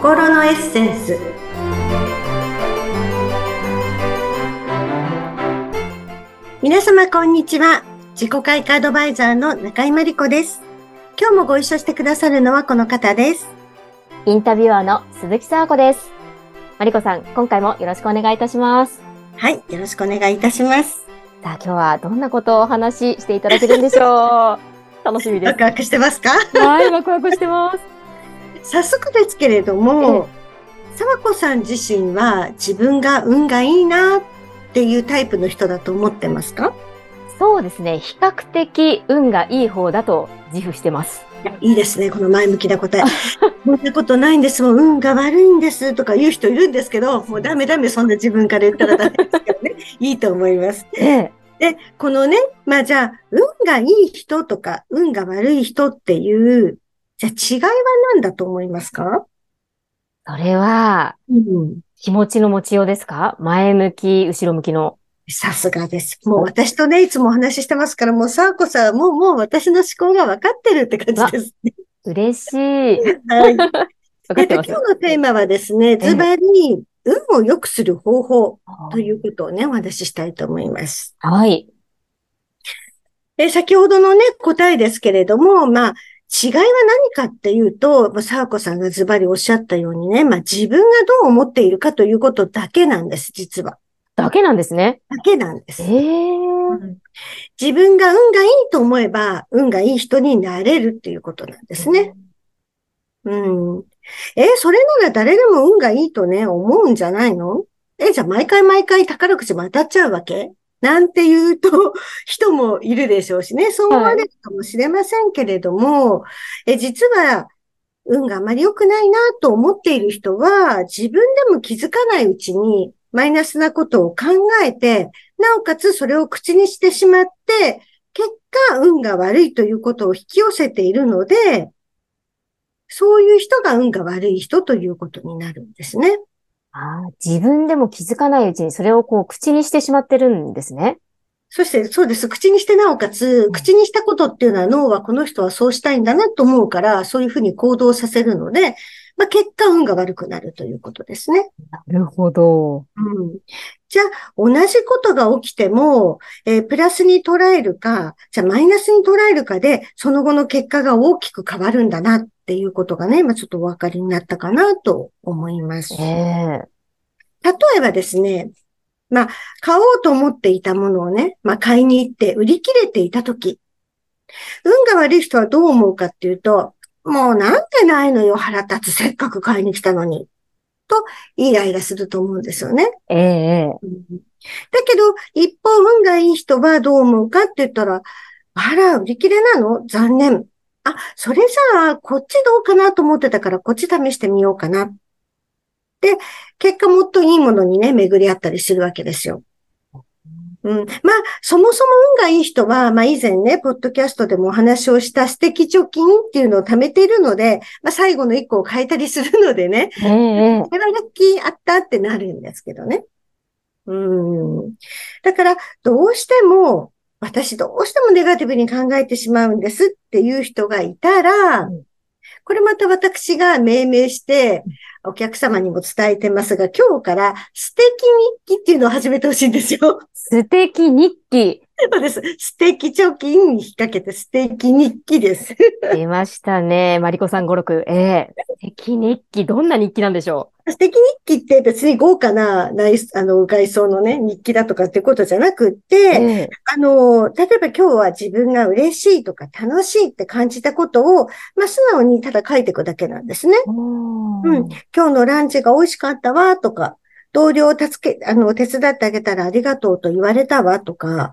心のエッセンス。皆様こんにちは。自己開花アドバイザーの中井真理子です。今日もご一緒してくださるのはこの方です。インタビュアーの鈴木沙子です。真理子さん今回もよろしくお願いいたします。はいよろしくお願いいたしますさあ今日はどんなことをお話ししていただけるんでしょう楽しみですワクワクしてますかはいワクワクしてます早速ですけれども、沢子さん自身は自分が運がいいなっていうタイプの人だと思ってますか？そうですね。比較的運がいい方だと自負してます。いいですね。この前向きな答え。そんなことないんですもん。運が悪いんですとか言う人いるんですけど、もうダメダメ、そんな自分から言ったらダメですけどね。いいと思います。ええ、で、このね、まあじゃあ、運がいい人とか、運が悪い人っていうじゃあ違いは何だと思いますか？それは、うん、気持ちの持ちようですか？前向き、後ろ向きの。さすがです。もう私とね、いつもお話ししてますから、もうサーコさん、もうもう私の思考が分かってるって感じですね。嬉しい。はい。今日のテーマはですね、ズバリ、運を良くする方法ということをね、お話ししたいと思います。はい。え先ほどのね、答えですけれども、まあ、違いは何かっていうと、サーコさんがズバリおっしゃったようにね、まあ自分がどう思っているかということだけなんです、実は。だけなんですね。だけなんです。えー、自分が運がいいと思えば、運がいい人になれるっていうことなんですね。うん。えそれなら誰でも運がいいとね、思うんじゃないの？え、じゃあ毎回毎回宝くじも当たっちゃうわけ？なんていうと、人もいるでしょうしね、そう思われるかもしれませんけれども、はい、え実は、運があまり良くないなと思っている人は、自分でも気づかないうちに、マイナスなことを考えて、なおかつそれを口にしてしまって、結果、運が悪いということを引き寄せているので、そういう人が運が悪い人ということになるんですね。ああ、自分でも気づかないうちにそれをこう口にしてしまってるんですね。そして、そうです。口にしてなおかつ、口にしたことっていうのは脳はこの人はそうしたいんだなと思うから、そういうふうに行動させるので、まあ、結果運が悪くなるということですね。なるほど。うん。じゃあ、同じことが起きても、えー、プラスに捉えるか、じゃあマイナスに捉えるかで、その後の結果が大きく変わるんだなっていうことがね、まあ、ちょっとお分かりになったかなと思います。えー、例えばですね、まあ、買おうと思っていたものをね、まあ、買いに行って売り切れていたとき、運が悪い人はどう思うかっていうと、もうなんでないのよ、腹立つ、せっかく買いに来たのに。と、イライラすると思うんですよね。ええだけど、一方、運がいい人はどう思うかって言ったら、あら、売り切れなの？残念。あ、それじゃあ、こっちどうかなと思ってたから、こっち試してみようかな。で、結果もっといいものにね、巡り合ったりするわけですよ。うん。まあ、そもそも運がいい人は、まあ以前ね、ポッドキャストでもお話をした素敵貯金っていうのを貯めているので、まあ最後の一個を変えたりするのでね、ええこれはラッキーあったってなるんですけどね。うん。だから、どうしても、私どうしてもネガティブに考えてしまうんですっていう人がいたら、これまた私が命名して、お客様にも伝えてますが、今日から素敵日記っていうのを始めてほしいんですよ。素敵日記。そうです。素敵貯金に引っ掛けて素敵日記です。出ましたね。マリコさん語録。ええー、素敵日記。どんな日記なんでしょう？素敵日記って別に豪華な内あの外装のね、日記だとかってことじゃなくって、えー、あの、例えば今日は自分が嬉しいとか楽しいって感じたことを、まあ、素直にただ書いていくだけなんですね。うん。今日のランチが美味しかったわとか、同僚を助け、あの、手伝ってあげたらありがとうと言われたわとか、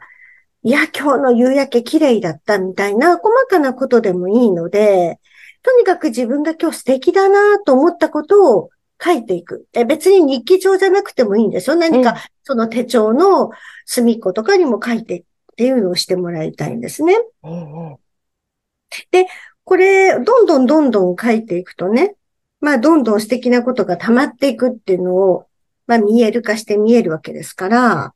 いや、今日の夕焼け綺麗だったみたいな細かなことでもいいので、とにかく自分が今日素敵だなと思ったことを書いていく。え別に日記帳じゃなくてもいいんですよ。何かその手帳の隅っことかにも書いてっていうのをしてもらいたいんですね。で、これ、どんどんどんどん書いていくとね、まあ、どんどん素敵なことが溜まっていくっていうのをまあ見える化して見えるわけですから、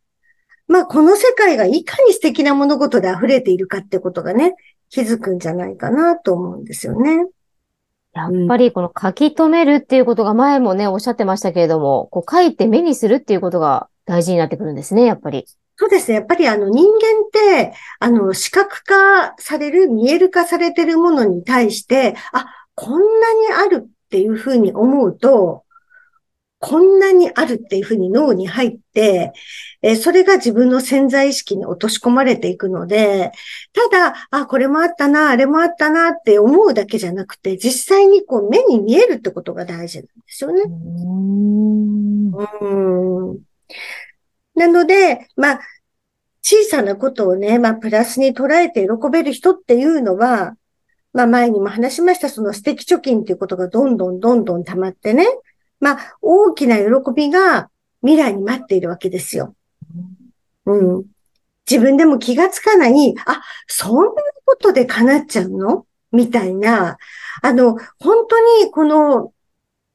まあこの世界がいかに素敵な物事で溢れているかってことがね、気づくんじゃないかなと思うんですよね。やっぱりこの書き留めるっていうことが前もね、おっしゃってましたけれども、こう書いて目にするっていうことが大事になってくるんですね、やっぱり。そうですね。やっぱりあの人間って、あの視覚化される、見える化されてるものに対して、あ、こんなにあるっていうふうに思うと、こんなにあるっていうふうに脳に入って、えそれが自分の潜在意識に落とし込まれていくので、ただ、あ、これもあったな、あれもあったなって思うだけじゃなくて、実際にこう目に見えるってことが大事なんですよね。うんなので、まあ、小さなことをね、まあ、プラスに捉えて喜べる人っていうのは、まあ、前にも話しました、その素敵貯金っていうことがどんどんどんどん溜まってね、まあ、大きな喜びが未来に待っているわけですよ。うん。自分でも気がつかない、あ、そんなことで叶っちゃうの？みたいな、あの、本当にこの、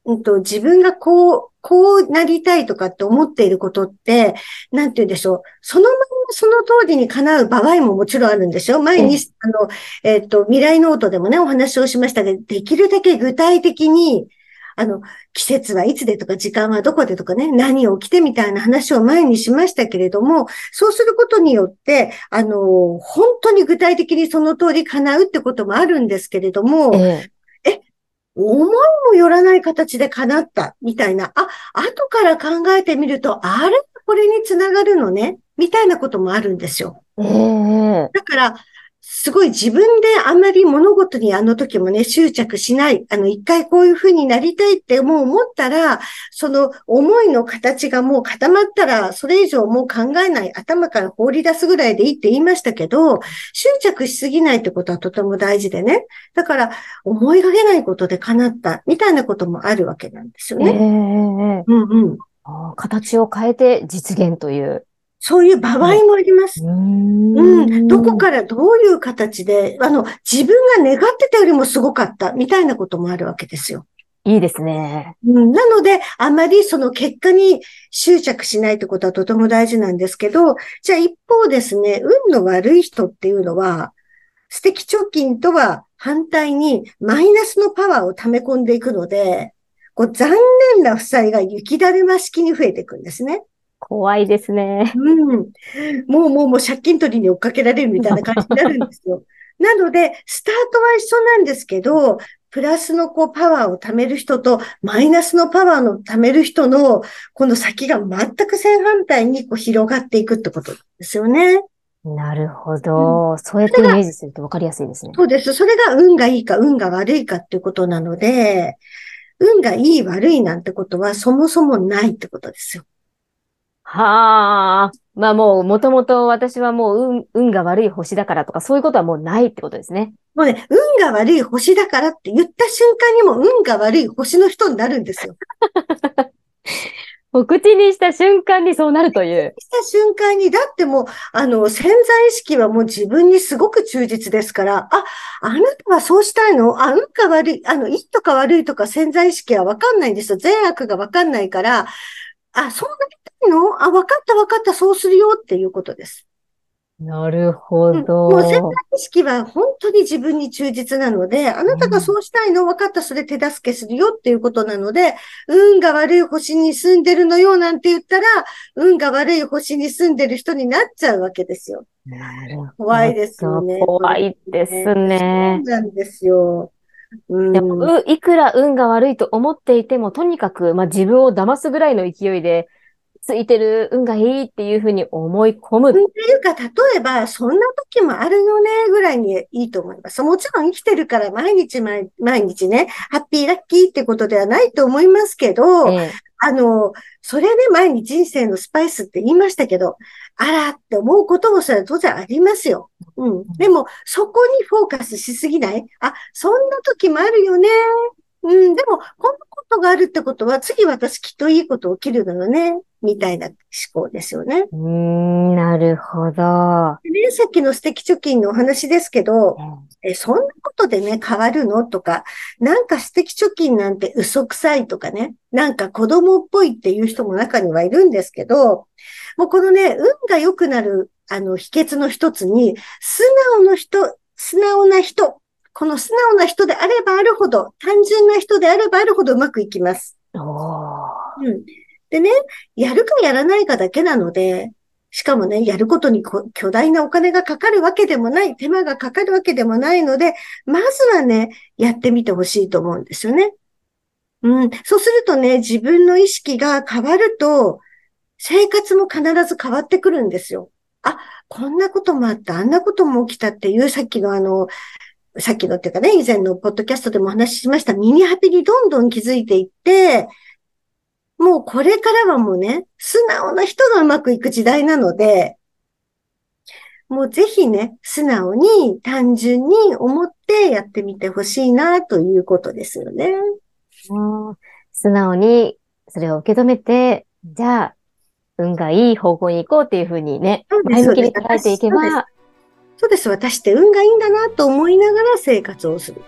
うんと、自分がこう、こうなりたいとかって思っていることって、なんて言うんでしょう。そのままその通りに叶う場合ももちろんあるんですよ。前に、あの、えっ、ー、と、未来ノートでもね、お話をしましたが、できるだけ具体的に、あの、季節はいつでとか時間はどこでとかね、何を着てみたいな話を前にしましたけれども、そうすることによって、あの、本当に具体的にその通り叶うってこともあるんですけれども、ええ、え思いもよらない形で叶ったみたいな、あ、後から考えてみると、あれ？これにつながるのね？みたいなこともあるんですよ。えー、だから、すごい自分であまり物事にあの時もね、執着しない。あの、一回こういう風になりたいってもう思ったら、その思いの形がもう固まったら、それ以上もう考えない。頭から放り出すぐらいでいいって言いましたけど、執着しすぎないってことはとても大事でね。だから、思いがけないことで叶った、みたいなこともあるわけなんですよね。えー、うんうん。形を変えて実現という。そういう場合もあります。うん、うん。どこからどういう形で、あの、自分が願ってたよりもすごかった、みたいなこともあるわけですよ。いいですね。うん、なので、あまりその結果に執着しないってことはとても大事なんですけど、じゃあ一方ですね、運の悪い人っていうのは、素敵貯金とは反対にマイナスのパワーを溜め込んでいくので、こう残念な負債が雪だるま式に増えていくんですね。怖いですね。うん。もうもうもう借金取りに追っかけられるみたいな感じになるんですよ。なので、スタートは一緒なんですけど、プラスのこうパワーを貯める人とマイナスのパワーの貯める人のこの先が全く正反対にこう広がっていくってことですよね。なるほど、うん。そうやってイメージすると分かりやすいですね。そうです。それが運がいいか運が悪いかっていうことなので、運がいい悪いなんてことはそもそもないってことですよ。はあ。まあもう、もともと私はもう運、運が悪い星だからとか、そういうことはもうないってことですね。もうね、運が悪い星だからって言った瞬間にも運が悪い星の人になるんですよ。お口にした瞬間にそうなるという。した瞬間に、だってもう、あの、潜在意識はもう自分にすごく忠実ですから、あ、あなたはそうしたいの？あ、運か悪い、あの、いいとか悪いとか潜在意識はわかんないんですよ。善悪がわかんないから、あ、そうなりたいの？あ、わかったわかった、そうするよっていうことです。なるほど。もう潜在意識は本当に自分に忠実なので、あなたがそうしたいの？分かった、それ手助けするよっていうことなので、運が悪い星に住んでるのよなんて言ったら、運が悪い星に住んでる人になっちゃうわけですよ。なるほど。怖いですよね。怖いですね。そうなんですよ。でも、いくら運が悪いと思っていても、とにかく、まあ、自分を騙すぐらいの勢いで、ついてる運がいいっていうふうに思い込む。っていうか、例えば、そん。な時もあるよね、ぐらいにいいと思います。もちろん。生きてるから毎日毎日ね、ハッピーラッキーってことではないと思いますけど、ええ、あの、それね、前に人生のスパイスって言いましたけど、あらって思うこともそれは当然ありますよ。うん。でも、そこにフォーカスしすぎないあ、そん。な時もあるよね。うん、でも、こん。なことがあるってことは、次私きっといいこと起きるのよね。みたいな思考ですよね。うん、なるほど。ね、さっきの素敵貯金のお話ですけど、え、そんなことでね、変わるのとか、なんか素敵貯金なんて嘘くさいとかね、なんか子供っぽいっていう人も中にはいるんですけど、もうこのね、運が良くなる、あの、秘訣の一つに、素直の人、素直な人、この素直な人であればあるほど、単純な人であればあるほどうまくいきます。うん。でね、やるかやらないかだけなので、しかもね、やることにこ巨大なお金がかかるわけでもない、手間がかかるわけでもないので、まずはね、やってみてほしいと思うんですよね。うん。そうするとね、自分の意識が変わると、生活も必ず変わってくるんですよ。あ、こんなこともあった、あんなことも起きたっていう、さっきのあの、さっきのっていうかね、以前のポッドキャストでもお話ししましたミニハピにどんどん気づいていって、もうこれからはもうね、素直な人がうまくいく時代なので、もうぜひね、素直に単純に思ってやってみてほしいなということですよね。うん。素直にそれを受け止めて、じゃあ、運がいい方向に行こうっていうふうにね、前向きに捉えていけば、そうです。私って運がいいんだなと思いながら生活をする。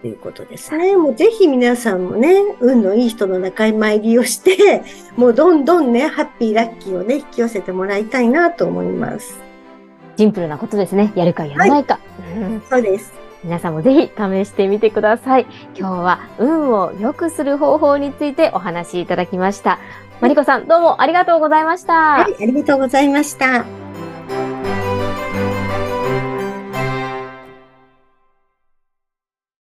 ということですね。もうぜひ皆さんもね、運のいい人の仲間入りをして、もうどんどんね、ハッピーラッキーをね、引き寄せてもらいたいなと思います。シンプルなことですね。やるかやらないか。うんそうです。皆さんもぜひ試してみてください。今日は運を良くする方法についてお話しいただきました。マリコさん、どうもありがとうございました。はい、ありがとうございました。